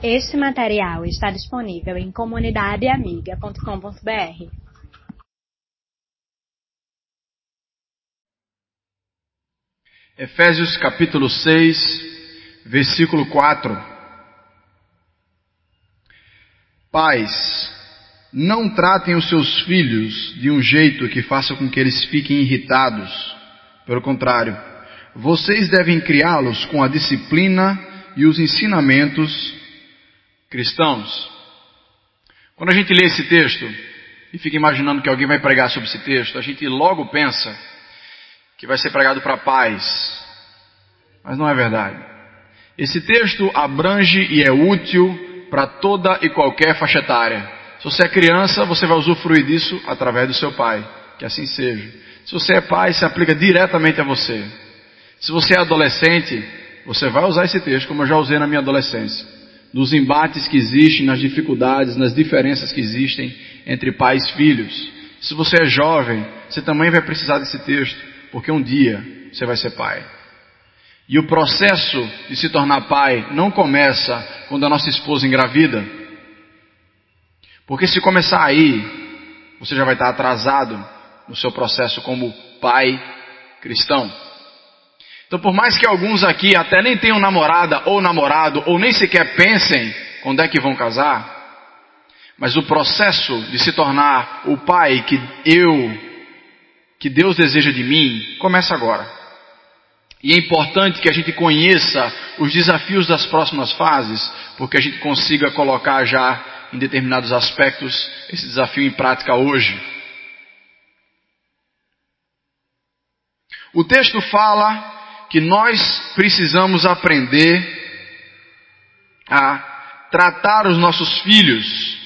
Este material está disponível em comunidadeamiga.com.br. Efésios capítulo 6, versículo 4. Pais, não tratem os seus filhos de um jeito que faça com que eles fiquem irritados. Pelo contrário, vocês devem criá-los com a disciplina e os ensinamentos cristãos. Quando a gente lê esse texto e fica imaginando que alguém vai pregar sobre esse texto, a gente logo pensa que vai ser pregado para pais. Mas não é verdade. Esse texto abrange e é útil para toda e qualquer faixa etária. Se você é criança, você vai usufruir disso através do seu pai. Que assim seja. Se você é pai, se aplica diretamente a você. Se você é adolescente, você vai usar esse texto, como eu já usei na minha adolescência nos embates que existem, nas dificuldades, nas diferenças que existem entre pais e filhos. Se você é jovem, você também vai precisar desse texto, porque um dia você vai ser pai. E o processo de se tornar pai não começa quando a nossa esposa engravida. Porque se começar aí, você já vai estar atrasado no seu processo como pai cristão. Então, por mais que alguns aqui até nem tenham namorada ou namorado, ou nem sequer pensem quando é que vão casar, mas o processo de se tornar o pai que eu, que Deus deseja de mim, começa agora. E é importante que a gente conheça os desafios das próximas fases, porque a gente consiga colocar já em determinados aspectos esse desafio em prática hoje. O texto fala que nós precisamos aprender a tratar os nossos filhos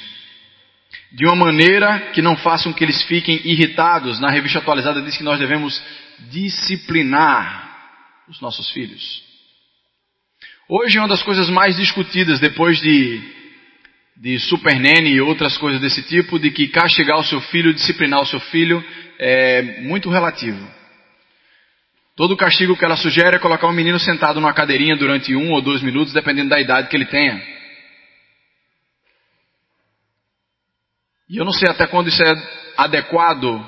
de uma maneira que não façam que eles fiquem irritados. Na revista atualizada diz que nós devemos disciplinar os nossos filhos. Hoje uma das coisas mais discutidas depois de, de Super Nene e outras coisas desse tipo, de que castigar o seu filho, disciplinar o seu filho, é muito relativo. Todo castigo que ela sugere é colocar um menino sentado numa cadeirinha durante um ou dois minutos, dependendo da idade que ele tenha. E eu não sei até quando isso é adequado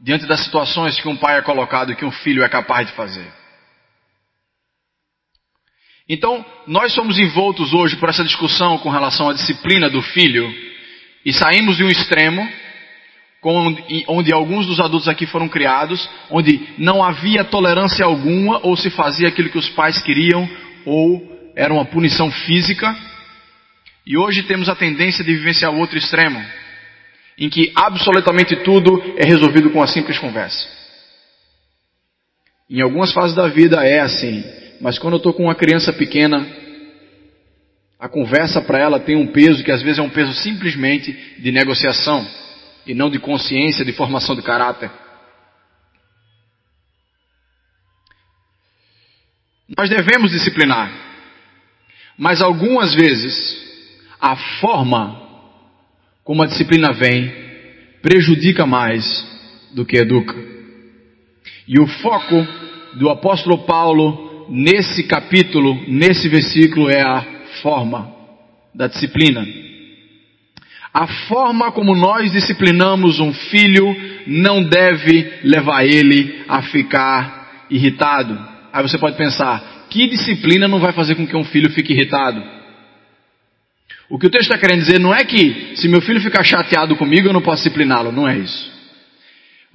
diante das situações que um pai é colocado e que um filho é capaz de fazer. Então, nós somos envoltos hoje por essa discussão com relação à disciplina do filho e saímos de um extremo onde alguns dos adultos aqui foram criados, onde não havia tolerância alguma, ou se fazia aquilo que os pais queriam, ou era uma punição física. E hoje temos a tendência de vivenciar o outro extremo, em que absolutamente tudo é resolvido com uma simples conversa. Em algumas fases da vida é assim, mas quando eu estou com uma criança pequena, a conversa para ela tem um peso que às vezes é um peso simplesmente de negociação e não de consciência, de formação de caráter. Nós devemos disciplinar, mas algumas vezes a forma como a disciplina vem prejudica mais do que educa. E o foco do apóstolo Paulo nesse capítulo, nesse versículo, é a forma da disciplina. A forma como nós disciplinamos um filho não deve levar ele a ficar irritado. Aí você pode pensar, que disciplina não vai fazer com que um filho fique irritado? O que o texto está querendo dizer não é que se meu filho ficar chateado comigo eu não posso discipliná-lo, não é isso.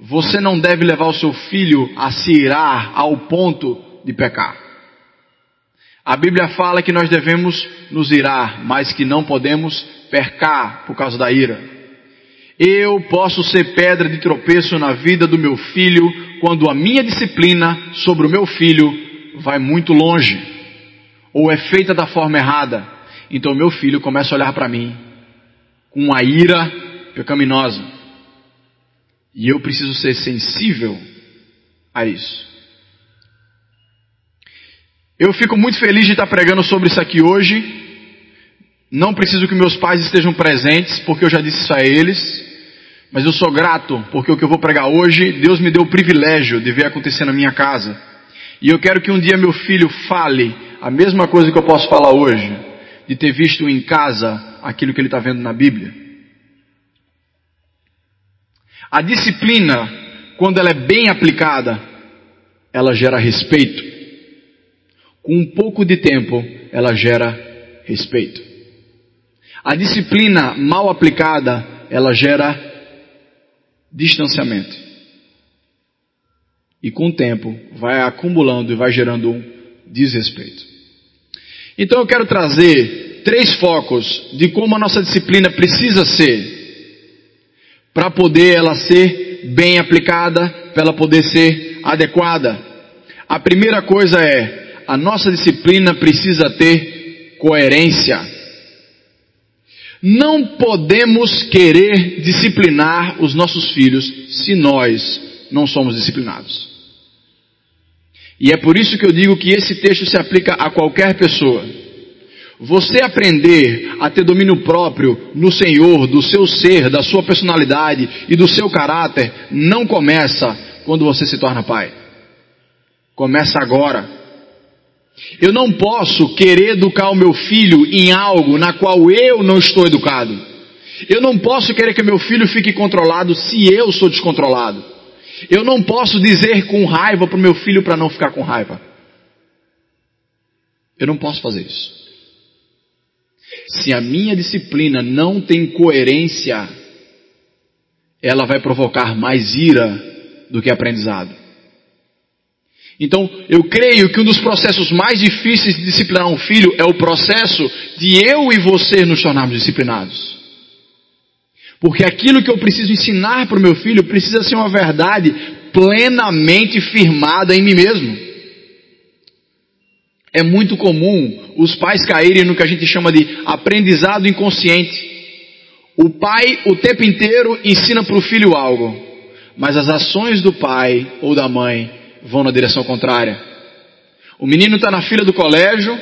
Você não deve levar o seu filho a se irar ao ponto de pecar. A Bíblia fala que nós devemos nos irar, mas que não podemos percar por causa da ira. Eu posso ser pedra de tropeço na vida do meu filho quando a minha disciplina sobre o meu filho vai muito longe ou é feita da forma errada. Então meu filho começa a olhar para mim com uma ira pecaminosa. E eu preciso ser sensível a isso. Eu fico muito feliz de estar pregando sobre isso aqui hoje, não preciso que meus pais estejam presentes, porque eu já disse isso a eles. Mas eu sou grato, porque o que eu vou pregar hoje, Deus me deu o privilégio de ver acontecer na minha casa. E eu quero que um dia meu filho fale a mesma coisa que eu posso falar hoje. de ter visto em casa aquilo que ele está vendo na Bíblia. A disciplina, quando ela é bem aplicada, ela gera respeito. Com um pouco de tempo, ela gera respeito. A disciplina mal aplicada, ela gera distanciamento. E com o tempo, vai acumulando e vai gerando um desrespeito. Então eu quero trazer três focos de como a nossa disciplina precisa ser para poder ela ser bem aplicada, para ela poder ser adequada. A primeira coisa é, a nossa disciplina precisa ter coerência. Não podemos querer disciplinar os nossos filhos se nós não somos disciplinados. E é por isso que eu digo que esse texto se aplica a qualquer pessoa. Você aprender a ter domínio próprio no Senhor, do seu ser, da sua personalidade e do seu caráter, não começa quando você se torna pai. Começa agora. Eu não posso querer educar o meu filho em algo na qual eu não estou educado. Eu não posso querer que meu filho fique controlado se eu sou descontrolado. Eu não posso dizer com raiva para o meu filho para não ficar com raiva. Eu não posso fazer isso. Se a minha disciplina não tem coerência, ela vai provocar mais ira do que aprendizado. Então, eu creio que um dos processos mais difíceis de disciplinar um filho é o processo de eu e você nos tornarmos disciplinados. Porque aquilo que eu preciso ensinar para o meu filho precisa ser uma verdade plenamente firmada em mim mesmo. É muito comum os pais caírem no que a gente chama de aprendizado inconsciente. O pai o tempo inteiro ensina para o filho algo, mas as ações do pai ou da mãe vão na direção contrária. O menino está na fila do colégio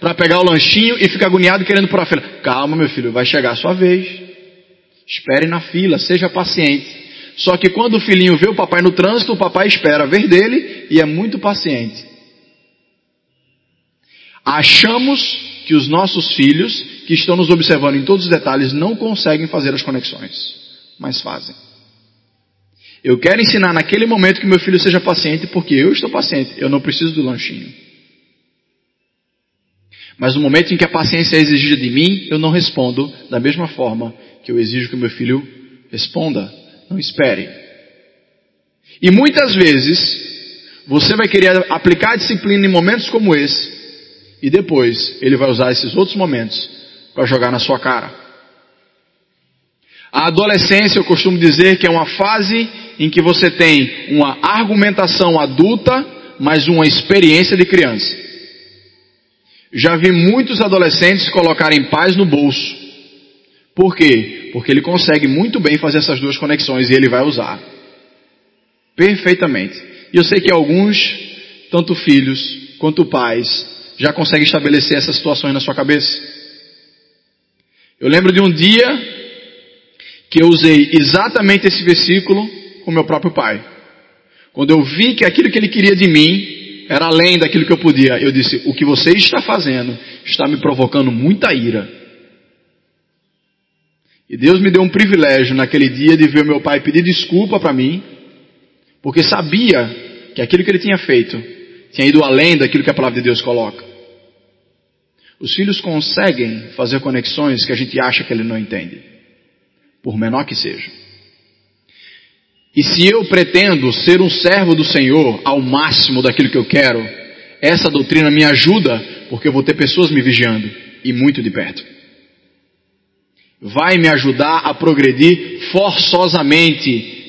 para pegar o lanchinho e fica agoniado querendo por a fila. Calma, meu filho, vai chegar a sua vez. Espere na fila, seja paciente. Só que quando o filhinho vê o papai no trânsito, o papai espera ver dele e é muito paciente. Achamos que os nossos filhos, que estão nos observando em todos os detalhes, não conseguem fazer as conexões, mas fazem. Eu quero ensinar naquele momento que meu filho seja paciente, porque eu estou paciente, eu não preciso do lanchinho. Mas no momento em que a paciência é exigida de mim, eu não respondo da mesma forma que eu exijo que meu filho responda. Não espere. E muitas vezes, você vai querer aplicar a disciplina em momentos como esse, e depois ele vai usar esses outros momentos para jogar na sua cara. A adolescência, eu costumo dizer que é uma fase em que você tem uma argumentação adulta, mas uma experiência de criança. Já vi muitos adolescentes colocarem paz no bolso. Por quê? Porque ele consegue muito bem fazer essas duas conexões e ele vai usar. Perfeitamente. E eu sei que alguns, tanto filhos quanto pais, já conseguem estabelecer essas situações na sua cabeça. Eu lembro de um dia que eu usei exatamente esse versículo com meu próprio pai. Quando eu vi que aquilo que ele queria de mim era além daquilo que eu podia, eu disse: O que você está fazendo está me provocando muita ira. E Deus me deu um privilégio naquele dia de ver meu pai pedir desculpa para mim, porque sabia que aquilo que ele tinha feito tinha ido além daquilo que a palavra de Deus coloca. Os filhos conseguem fazer conexões que a gente acha que ele não entende, por menor que seja. E se eu pretendo ser um servo do Senhor ao máximo daquilo que eu quero, essa doutrina me ajuda, porque eu vou ter pessoas me vigiando e muito de perto. Vai me ajudar a progredir forçosamente,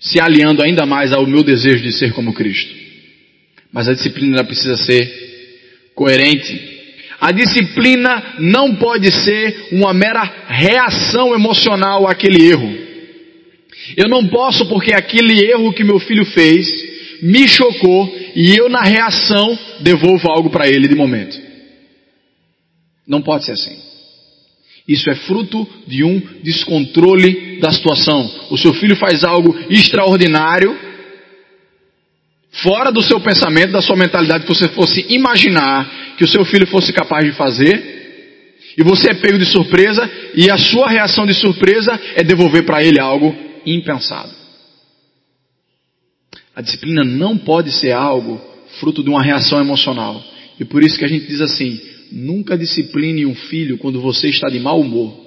se aliando ainda mais ao meu desejo de ser como Cristo. Mas a disciplina precisa ser coerente. A disciplina não pode ser uma mera reação emocional àquele erro. Eu não posso porque aquele erro que meu filho fez me chocou e eu na reação devolvo algo para ele de momento. Não pode ser assim. Isso é fruto de um descontrole da situação. O seu filho faz algo extraordinário, fora do seu pensamento, da sua mentalidade, que você fosse imaginar que o seu filho fosse capaz de fazer. E você é pego de surpresa e a sua reação de surpresa é devolver para ele algo impensado. A disciplina não pode ser algo fruto de uma reação emocional. E por isso que a gente diz assim: nunca discipline um filho quando você está de mau humor.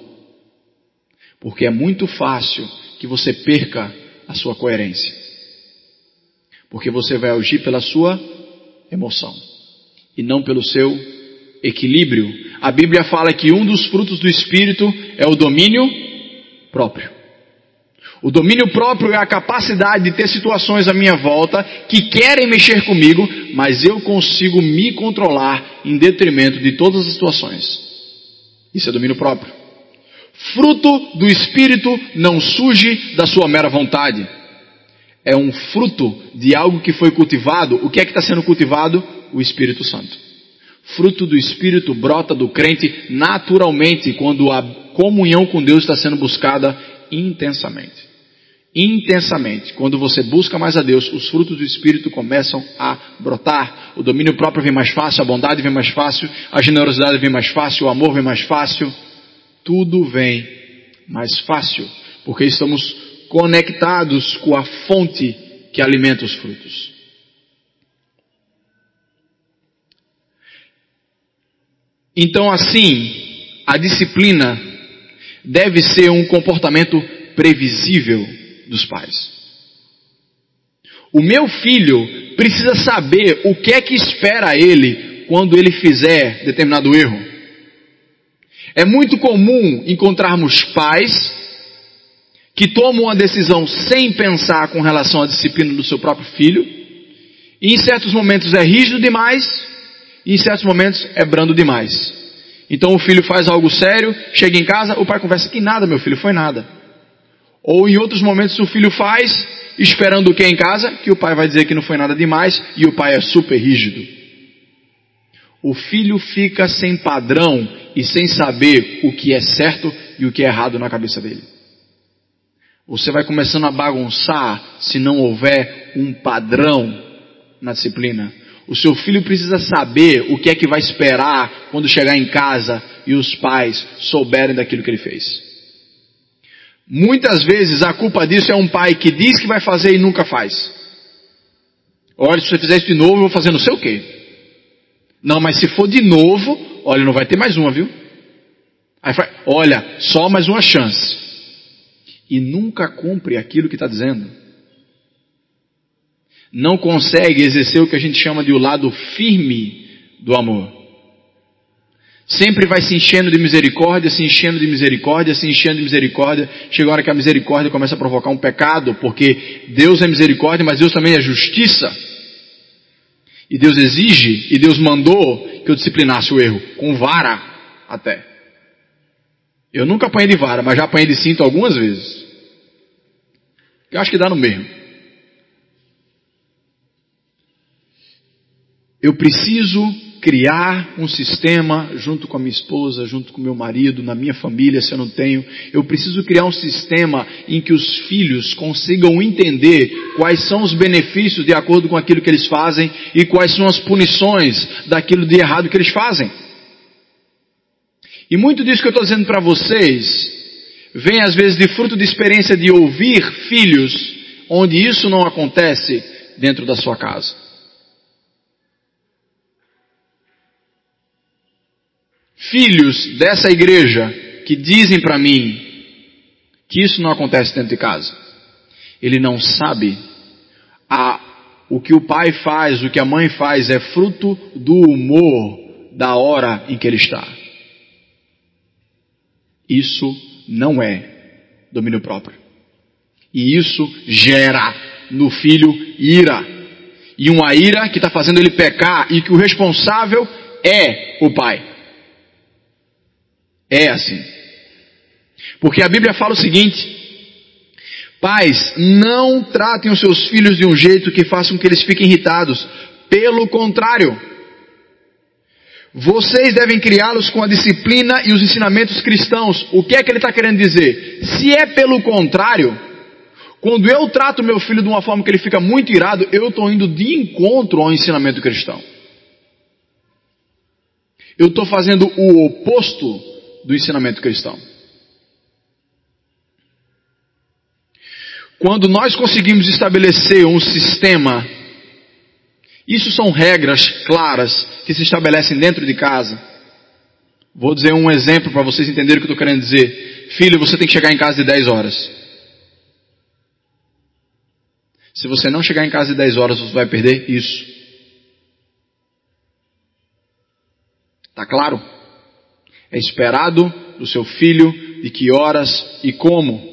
Porque é muito fácil que você perca a sua coerência. Porque você vai agir pela sua emoção e não pelo seu equilíbrio. A Bíblia fala que um dos frutos do Espírito é o domínio próprio. O domínio próprio é a capacidade de ter situações à minha volta que querem mexer comigo, mas eu consigo me controlar em detrimento de todas as situações. Isso é domínio próprio. Fruto do Espírito não surge da sua mera vontade. É um fruto de algo que foi cultivado. O que é que está sendo cultivado? O Espírito Santo. Fruto do Espírito brota do crente naturalmente quando a comunhão com Deus está sendo buscada intensamente intensamente. Quando você busca mais a Deus, os frutos do Espírito começam a brotar. O domínio próprio vem mais fácil, a bondade vem mais fácil, a generosidade vem mais fácil, o amor vem mais fácil. Tudo vem mais fácil, porque estamos conectados com a fonte que alimenta os frutos. Então, assim, a disciplina deve ser um comportamento previsível dos pais. O meu filho precisa saber o que é que espera ele quando ele fizer determinado erro. É muito comum encontrarmos pais que tomam uma decisão sem pensar com relação à disciplina do seu próprio filho, e em certos momentos é rígido demais, e em certos momentos é brando demais. Então o filho faz algo sério, chega em casa, o pai conversa que nada, meu filho, foi nada. Ou em outros momentos o filho faz, esperando o que em casa? Que o pai vai dizer que não foi nada demais e o pai é super rígido. O filho fica sem padrão e sem saber o que é certo e o que é errado na cabeça dele. Você vai começando a bagunçar se não houver um padrão na disciplina. O seu filho precisa saber o que é que vai esperar quando chegar em casa e os pais souberem daquilo que ele fez. Muitas vezes a culpa disso é um pai que diz que vai fazer e nunca faz. Olha, se você fizer isso de novo, eu vou fazer não sei o quê. Não, mas se for de novo, olha, não vai ter mais uma, viu? Aí fala, olha, só mais uma chance. E nunca cumpre aquilo que está dizendo. Não consegue exercer o que a gente chama de o lado firme do amor. Sempre vai se enchendo de misericórdia, se enchendo de misericórdia, se enchendo de misericórdia. Chega a hora que a misericórdia começa a provocar um pecado, porque Deus é misericórdia, mas Deus também é justiça. E Deus exige, e Deus mandou que eu disciplinasse o erro, com vara até. Eu nunca apanhei de vara, mas já apanhei de cinto algumas vezes. Eu acho que dá no mesmo. Eu preciso criar um sistema junto com a minha esposa, junto com meu marido, na minha família, se eu não tenho. Eu preciso criar um sistema em que os filhos consigam entender quais são os benefícios de acordo com aquilo que eles fazem e quais são as punições daquilo de errado que eles fazem. E muito disso que eu estou dizendo para vocês vem às vezes de fruto de experiência de ouvir filhos onde isso não acontece dentro da sua casa. Filhos dessa igreja que dizem para mim que isso não acontece dentro de casa. Ele não sabe a, o que o pai faz, o que a mãe faz é fruto do humor da hora em que ele está. Isso não é domínio próprio. E isso gera no filho ira. E uma ira que está fazendo ele pecar e que o responsável é o pai. É assim. Porque a Bíblia fala o seguinte: Pais, não tratem os seus filhos de um jeito que façam que eles fiquem irritados. Pelo contrário, vocês devem criá-los com a disciplina e os ensinamentos cristãos. O que é que ele está querendo dizer? Se é pelo contrário, quando eu trato meu filho de uma forma que ele fica muito irado, eu estou indo de encontro ao ensinamento cristão. Eu estou fazendo o oposto do ensinamento cristão. Quando nós conseguimos estabelecer um sistema, isso são regras claras que se estabelecem dentro de casa. Vou dizer um exemplo para vocês entenderem o que eu estou querendo dizer. Filho, você tem que chegar em casa de 10 horas. Se você não chegar em casa de 10 horas, você vai perder isso. Tá claro? É esperado do seu filho de que horas e como.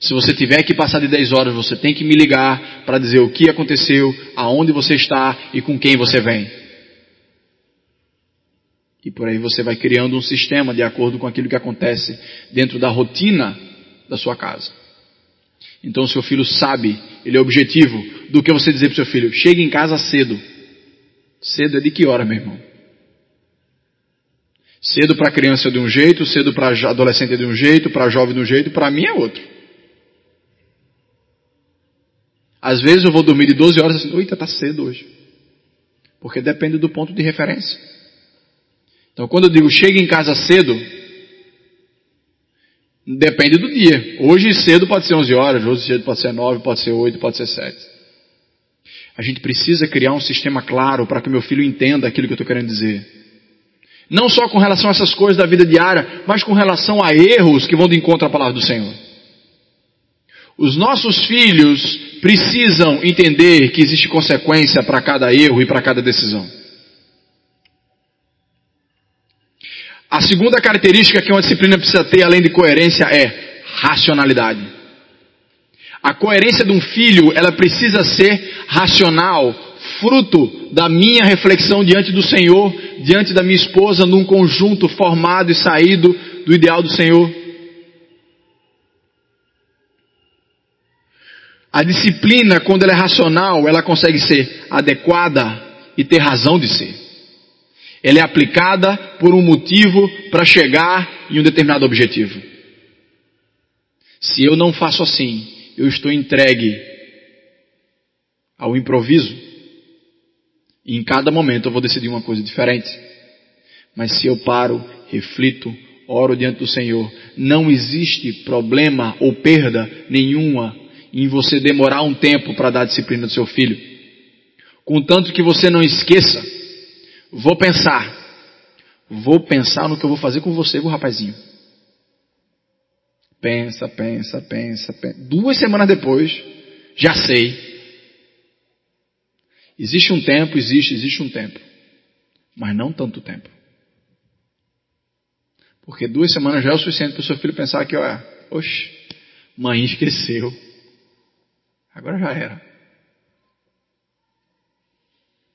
Se você tiver que passar de 10 horas, você tem que me ligar para dizer o que aconteceu, aonde você está e com quem você vem. E por aí você vai criando um sistema de acordo com aquilo que acontece dentro da rotina da sua casa. Então o seu filho sabe, ele é objetivo do que você dizer para o seu filho: chegue em casa cedo. Cedo é de que hora, meu irmão? Cedo para criança de um jeito, cedo para adolescente de um jeito, para jovem de um jeito, para mim é outro. Às vezes eu vou dormir de 12 horas assim, eita, tá cedo hoje. Porque depende do ponto de referência. Então quando eu digo chegue em casa cedo, depende do dia. Hoje cedo pode ser 11 horas, hoje cedo pode ser 9, pode ser 8, pode ser 7. A gente precisa criar um sistema claro para que meu filho entenda aquilo que eu estou querendo dizer. Não só com relação a essas coisas da vida diária, mas com relação a erros que vão de encontro à palavra do Senhor. Os nossos filhos precisam entender que existe consequência para cada erro e para cada decisão. A segunda característica que uma disciplina precisa ter, além de coerência, é racionalidade. A coerência de um filho, ela precisa ser racional, fruto da minha reflexão diante do Senhor, diante da minha esposa, num conjunto formado e saído do ideal do Senhor. A disciplina, quando ela é racional, ela consegue ser adequada e ter razão de ser. Ela é aplicada por um motivo para chegar em um determinado objetivo. Se eu não faço assim, eu estou entregue ao improviso. E em cada momento eu vou decidir uma coisa diferente. Mas se eu paro, reflito, oro diante do Senhor, não existe problema ou perda nenhuma em você demorar um tempo para dar disciplina do seu filho. Contanto que você não esqueça, vou pensar, vou pensar no que eu vou fazer com você, o rapazinho. Pensa, pensa, pensa, pensa. Duas semanas depois, já sei. Existe um tempo, existe, existe um tempo. Mas não tanto tempo. Porque duas semanas já é o suficiente para o seu filho pensar que, olha, oxe, mãe esqueceu. Agora já era.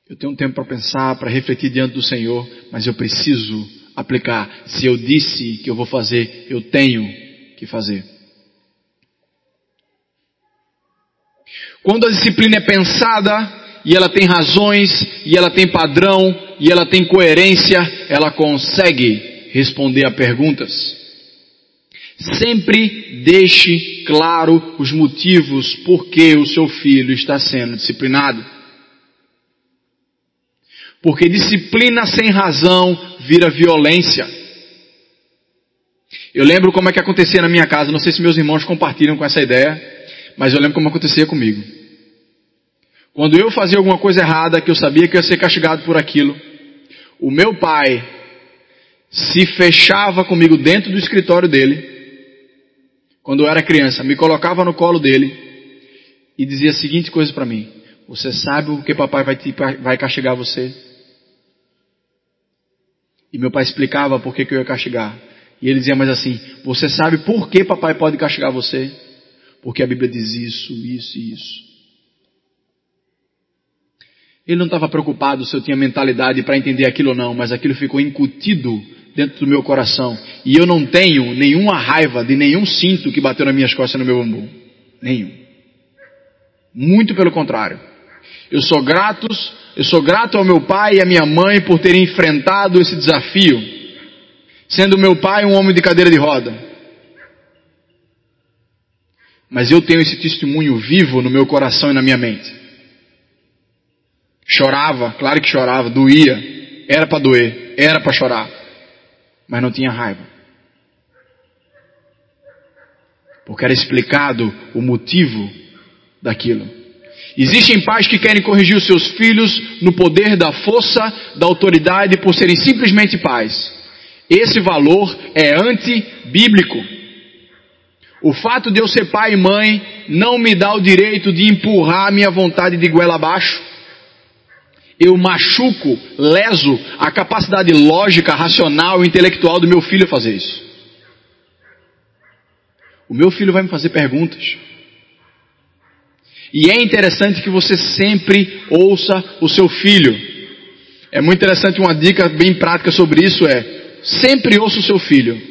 Eu tenho um tempo para pensar, para refletir diante do Senhor, mas eu preciso aplicar. Se eu disse que eu vou fazer, eu tenho que fazer. Quando a disciplina é pensada, e ela tem razões, e ela tem padrão, e ela tem coerência, ela consegue responder a perguntas. Sempre deixe claro os motivos por que o seu filho está sendo disciplinado. Porque disciplina sem razão vira violência. Eu lembro como é que acontecia na minha casa, não sei se meus irmãos compartilham com essa ideia, mas eu lembro como acontecia comigo. Quando eu fazia alguma coisa errada, que eu sabia que eu ia ser castigado por aquilo, o meu pai se fechava comigo dentro do escritório dele quando eu era criança, me colocava no colo dele e dizia a seguinte coisa para mim: Você sabe o que papai vai, te, vai castigar você? E meu pai explicava por que, que eu ia castigar. E ele dizia mais assim: Você sabe por que papai pode castigar você? Porque a Bíblia diz isso, isso e isso. Ele não estava preocupado se eu tinha mentalidade para entender aquilo ou não, mas aquilo ficou incutido dentro do meu coração. E eu não tenho nenhuma raiva de nenhum cinto que bateu nas minhas costas no meu bambu. Nenhum. Muito pelo contrário. Eu sou grato, eu sou grato ao meu pai e à minha mãe por terem enfrentado esse desafio, sendo meu pai um homem de cadeira de roda. Mas eu tenho esse testemunho vivo no meu coração e na minha mente. Chorava, claro que chorava, doía, era para doer, era para chorar. mas não tinha raiva. Porque era explicado o motivo daquilo. Existem pais que querem corrigir os seus filhos no poder da força, da autoridade, por serem simplesmente pais. Esse valor é antibíblico. O fato de eu ser pai e mãe não me dá o direito de empurrar a minha vontade de goela abaixo. Eu machuco, leso a capacidade lógica, racional intelectual do meu filho fazer isso. O meu filho vai me fazer perguntas. E é interessante que você sempre ouça o seu filho. É muito interessante uma dica bem prática sobre isso é: sempre ouça o seu filho.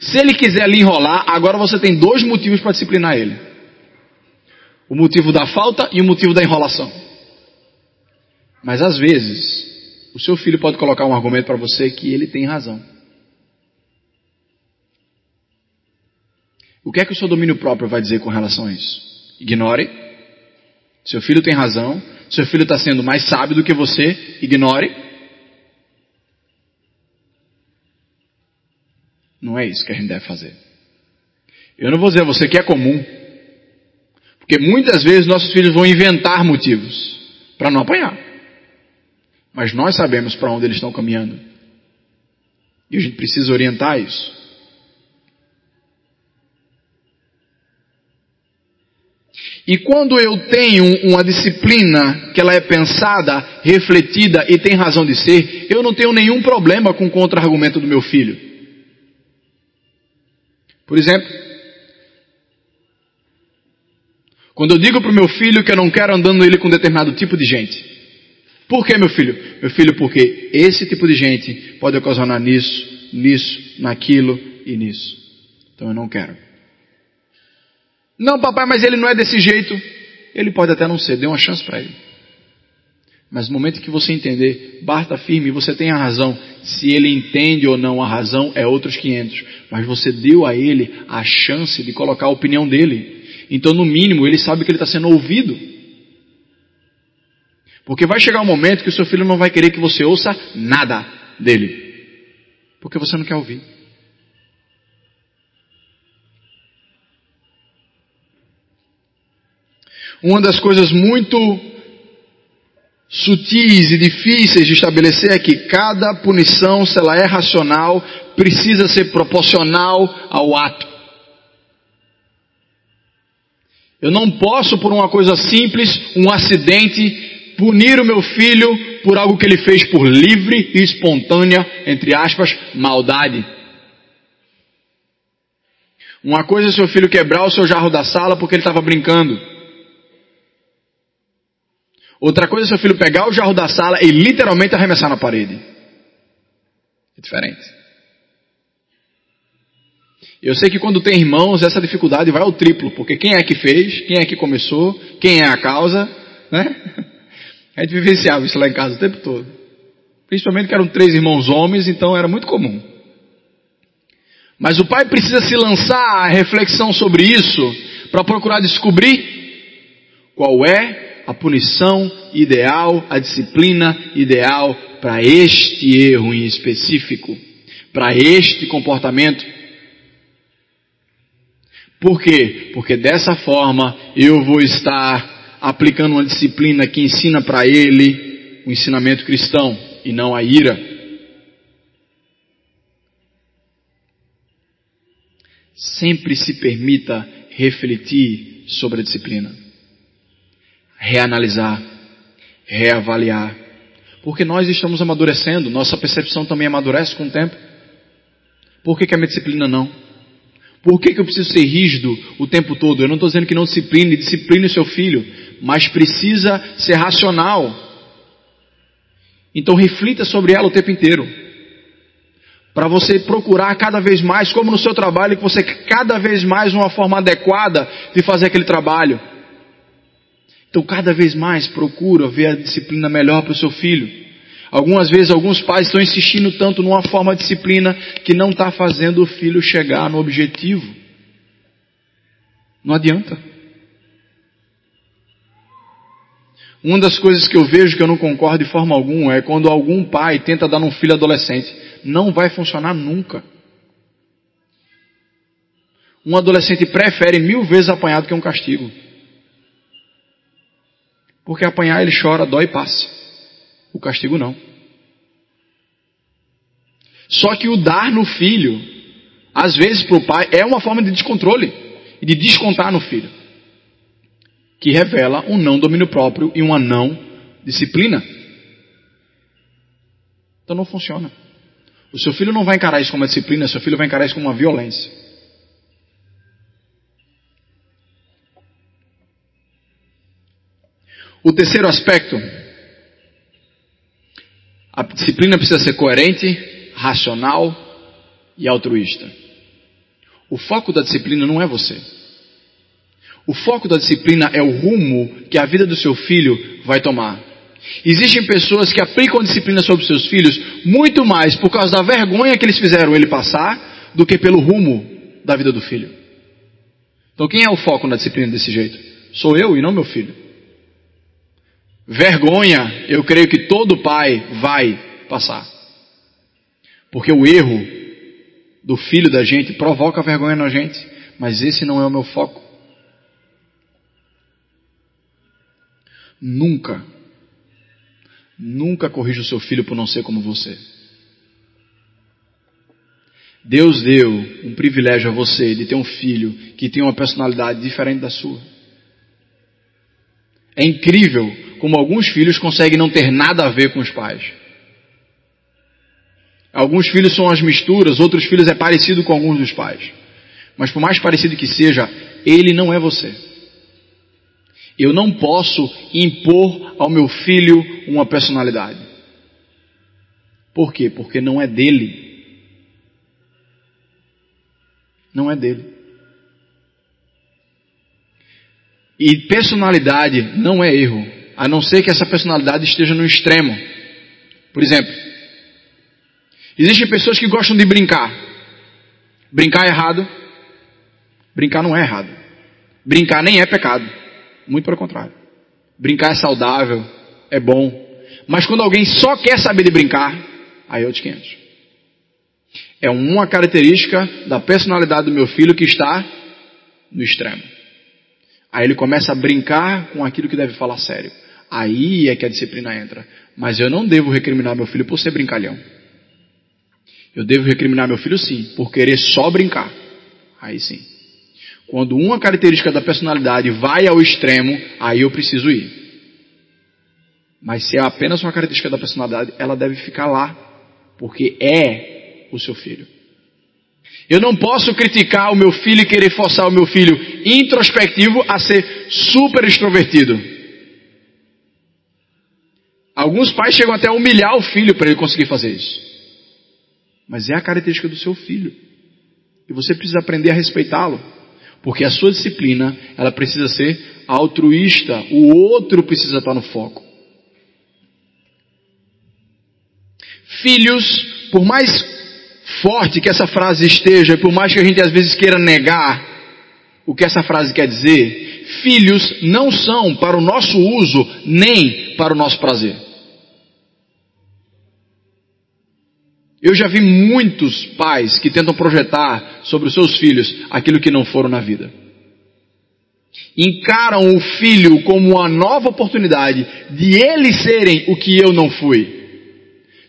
Se ele quiser lhe enrolar, agora você tem dois motivos para disciplinar ele: o motivo da falta e o motivo da enrolação. Mas às vezes, o seu filho pode colocar um argumento para você que ele tem razão. O que é que o seu domínio próprio vai dizer com relação a isso? Ignore. Seu filho tem razão, seu filho está sendo mais sábio do que você, ignore. Não é isso que a gente deve fazer. Eu não vou dizer a você que é comum, porque muitas vezes nossos filhos vão inventar motivos para não apanhar. Mas nós sabemos para onde eles estão caminhando. E a gente precisa orientar isso. E quando eu tenho uma disciplina que ela é pensada, refletida e tem razão de ser, eu não tenho nenhum problema com o contra-argumento do meu filho. Por exemplo, quando eu digo para o meu filho que eu não quero andando ele com determinado tipo de gente. Por que, meu filho? Meu filho, porque esse tipo de gente pode ocasionar nisso, nisso, naquilo e nisso. Então eu não quero. Não, papai, mas ele não é desse jeito. Ele pode até não ser, dê uma chance para ele. Mas no momento que você entender, bata firme, você tem a razão. Se ele entende ou não a razão, é outros 500. Mas você deu a ele a chance de colocar a opinião dele. Então, no mínimo, ele sabe que ele está sendo ouvido. Porque vai chegar um momento que o seu filho não vai querer que você ouça nada dele. Porque você não quer ouvir. Uma das coisas muito sutis e difíceis de estabelecer é que cada punição, se ela é racional, precisa ser proporcional ao ato. Eu não posso, por uma coisa simples, um acidente, punir o meu filho por algo que ele fez por livre e espontânea, entre aspas, maldade. Uma coisa é seu filho quebrar o seu jarro da sala porque ele estava brincando. Outra coisa é seu filho pegar o jarro da sala e literalmente arremessar na parede. É diferente. Eu sei que quando tem irmãos, essa dificuldade vai ao triplo, porque quem é que fez, quem é que começou, quem é a causa, né? A gente vivenciava isso lá em casa o tempo todo. Principalmente que eram três irmãos homens, então era muito comum. Mas o pai precisa se lançar a reflexão sobre isso para procurar descobrir qual é a punição ideal, a disciplina ideal para este erro em específico, para este comportamento. Por quê? Porque dessa forma eu vou estar aplicando uma disciplina que ensina para ele o ensinamento cristão e não a ira. Sempre se permita refletir sobre a disciplina reanalisar, reavaliar. Porque nós estamos amadurecendo, nossa percepção também amadurece com o tempo. Por que, que a minha disciplina não? Por que, que eu preciso ser rígido o tempo todo? Eu não estou dizendo que não discipline, discipline o seu filho, mas precisa ser racional. Então reflita sobre ela o tempo inteiro. Para você procurar cada vez mais, como no seu trabalho, que você cada vez mais uma forma adequada de fazer aquele trabalho. Então, cada vez mais procura ver a disciplina melhor para o seu filho. Algumas vezes, alguns pais estão insistindo tanto numa forma de disciplina que não está fazendo o filho chegar no objetivo. Não adianta. Uma das coisas que eu vejo que eu não concordo de forma alguma é quando algum pai tenta dar num filho adolescente. não vai funcionar nunca. Um adolescente prefere mil vezes apanhar do que um castigo. Porque apanhar ele chora, dói e passa. O castigo não. Só que o dar no filho, às vezes para o pai, é uma forma de descontrole e de descontar no filho. Que revela um não domínio próprio e uma não disciplina. Então não funciona. O seu filho não vai encarar isso como uma disciplina, seu filho vai encarar isso como uma violência. O terceiro aspecto, a disciplina precisa ser coerente, racional e altruísta. O foco da disciplina não é você. O foco da disciplina é o rumo que a vida do seu filho vai tomar. Existem pessoas que aplicam disciplina sobre seus filhos muito mais por causa da vergonha que eles fizeram ele passar do que pelo rumo da vida do filho. Então quem é o foco na disciplina desse jeito? Sou eu e não meu filho. Vergonha, eu creio que todo pai vai passar. Porque o erro do filho da gente provoca vergonha na gente, mas esse não é o meu foco. Nunca, nunca corrija o seu filho por não ser como você. Deus deu um privilégio a você de ter um filho que tem uma personalidade diferente da sua. É incrível como alguns filhos conseguem não ter nada a ver com os pais. Alguns filhos são as misturas, outros filhos é parecido com alguns dos pais. Mas por mais parecido que seja, ele não é você. Eu não posso impor ao meu filho uma personalidade. Por quê? Porque não é dele. Não é dele. E personalidade não é erro a não ser que essa personalidade esteja no extremo. Por exemplo, existem pessoas que gostam de brincar. Brincar é errado. Brincar não é errado. Brincar nem é pecado. Muito pelo contrário. Brincar é saudável, é bom. Mas quando alguém só quer saber de brincar, aí é outros 500. É uma característica da personalidade do meu filho que está no extremo. Aí ele começa a brincar com aquilo que deve falar sério. Aí é que a disciplina entra. Mas eu não devo recriminar meu filho por ser brincalhão. Eu devo recriminar meu filho sim, por querer só brincar. Aí sim. Quando uma característica da personalidade vai ao extremo, aí eu preciso ir. Mas se é apenas uma característica da personalidade, ela deve ficar lá, porque é o seu filho. Eu não posso criticar o meu filho e querer forçar o meu filho introspectivo a ser super extrovertido. Alguns pais chegam até a humilhar o filho para ele conseguir fazer isso. Mas é a característica do seu filho. E você precisa aprender a respeitá-lo. Porque a sua disciplina, ela precisa ser altruísta. O outro precisa estar no foco. Filhos, por mais forte que essa frase esteja, por mais que a gente às vezes queira negar o que essa frase quer dizer, filhos não são para o nosso uso nem para o nosso prazer. Eu já vi muitos pais que tentam projetar sobre os seus filhos aquilo que não foram na vida. Encaram o filho como uma nova oportunidade de eles serem o que eu não fui.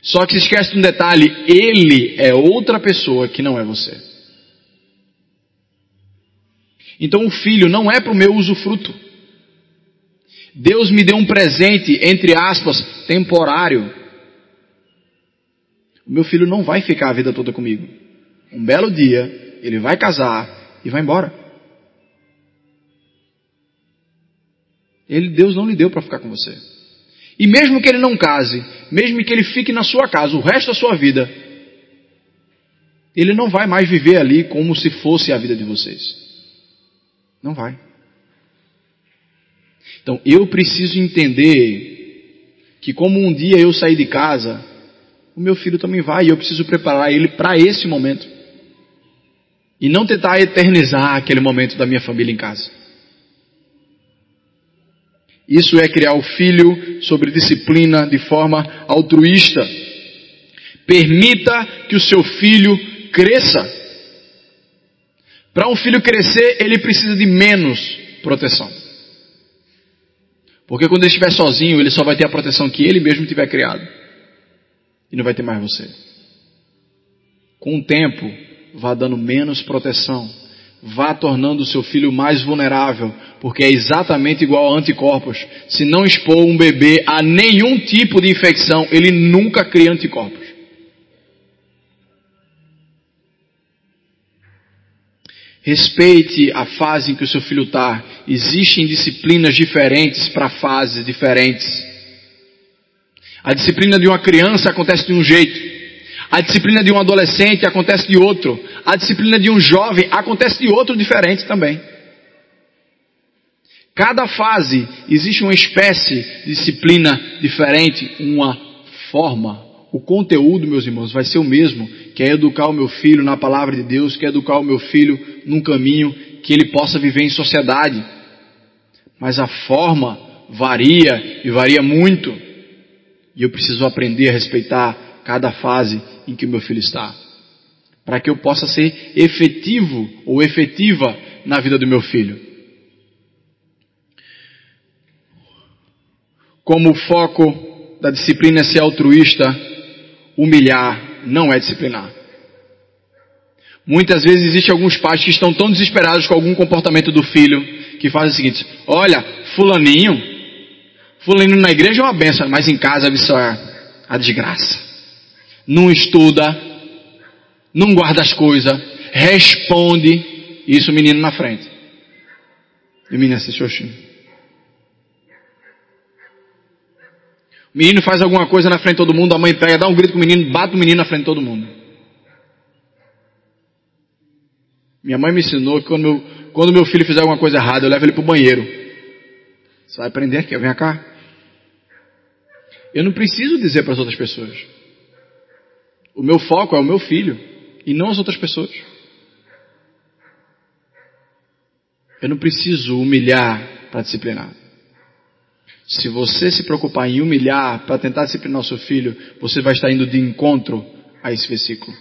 Só que se esquece de um detalhe: ele é outra pessoa que não é você. Então o filho não é para o meu usufruto. Deus me deu um presente, entre aspas, temporário o meu filho não vai ficar a vida toda comigo. Um belo dia, ele vai casar e vai embora. Ele, Deus não lhe deu para ficar com você. E mesmo que ele não case, mesmo que ele fique na sua casa o resto da sua vida, ele não vai mais viver ali como se fosse a vida de vocês. Não vai. Então eu preciso entender que como um dia eu saí de casa, o meu filho também vai e eu preciso preparar ele para esse momento. E não tentar eternizar aquele momento da minha família em casa. Isso é criar o filho sobre disciplina de forma altruísta. Permita que o seu filho cresça. Para um filho crescer, ele precisa de menos proteção. Porque quando ele estiver sozinho, ele só vai ter a proteção que ele mesmo tiver criado. E não vai ter mais você. Com o tempo, vá dando menos proteção. Vá tornando o seu filho mais vulnerável, porque é exatamente igual a anticorpos. Se não expor um bebê a nenhum tipo de infecção, ele nunca cria anticorpos. Respeite a fase em que o seu filho está. Existem disciplinas diferentes para fases diferentes. A disciplina de uma criança acontece de um jeito. A disciplina de um adolescente acontece de outro. A disciplina de um jovem acontece de outro diferente também. Cada fase existe uma espécie de disciplina diferente, uma forma. O conteúdo, meus irmãos, vai ser o mesmo, que é educar o meu filho na palavra de Deus, que é educar o meu filho num caminho que ele possa viver em sociedade. Mas a forma varia e varia muito. E eu preciso aprender a respeitar cada fase em que o meu filho está. Para que eu possa ser efetivo ou efetiva na vida do meu filho. Como o foco da disciplina é ser altruísta, humilhar não é disciplinar. Muitas vezes existem alguns pais que estão tão desesperados com algum comportamento do filho que fazem o seguinte: olha, fulaninho, fulaninho na igreja é uma benção, mas em casa isso é a desgraça não estuda, não guarda as coisas, responde, isso o menino na frente. E o menino assiste Oxum. O menino faz alguma coisa na frente de todo mundo, a mãe pega, dá um grito com o menino, bate o menino na frente de todo mundo. Minha mãe me ensinou que quando meu, quando meu filho fizer alguma coisa errada, eu levo ele para o banheiro. Você vai aprender aqui, vem cá. Eu não preciso dizer para as outras pessoas. O meu foco é o meu filho e não as outras pessoas. Eu não preciso humilhar para disciplinar. Se você se preocupar em humilhar para tentar disciplinar o seu filho, você vai estar indo de encontro a esse versículo.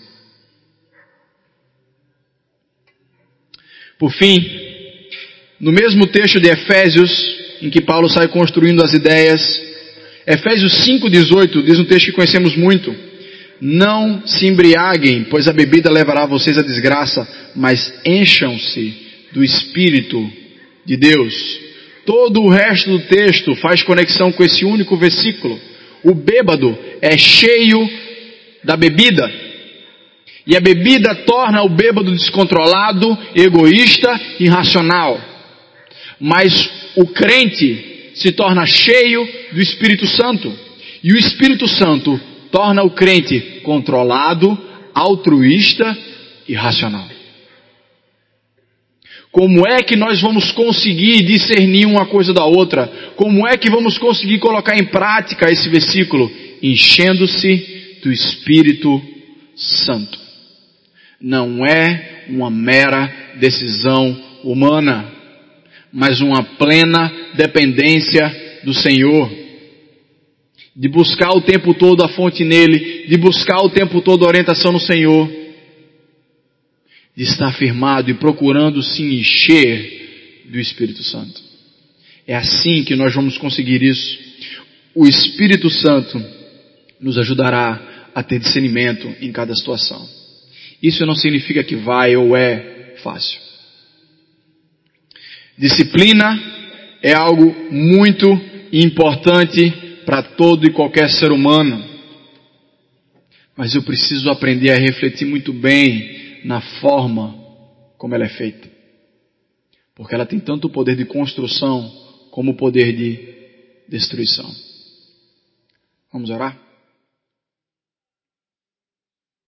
Por fim, no mesmo texto de Efésios, em que Paulo sai construindo as ideias, Efésios 5,18 diz um texto que conhecemos muito. Não se embriaguem, pois a bebida levará vocês à desgraça, mas encham-se do Espírito de Deus. Todo o resto do texto faz conexão com esse único versículo. O bêbado é cheio da bebida. E a bebida torna o bêbado descontrolado, egoísta, irracional. Mas o crente se torna cheio do Espírito Santo. E o Espírito Santo torna o crente controlado, altruísta e racional. Como é que nós vamos conseguir discernir uma coisa da outra? Como é que vamos conseguir colocar em prática esse versículo? Enchendo-se do Espírito Santo. Não é uma mera decisão humana, mas uma plena dependência do Senhor de buscar o tempo todo a fonte nele, de buscar o tempo todo a orientação no Senhor, de estar firmado e procurando se encher do Espírito Santo. É assim que nós vamos conseguir isso. O Espírito Santo nos ajudará a ter discernimento em cada situação. Isso não significa que vai ou é fácil. Disciplina é algo muito importante para todo e qualquer ser humano. Mas eu preciso aprender a refletir muito bem na forma como ela é feita. Porque ela tem tanto o poder de construção como o poder de destruição. Vamos orar?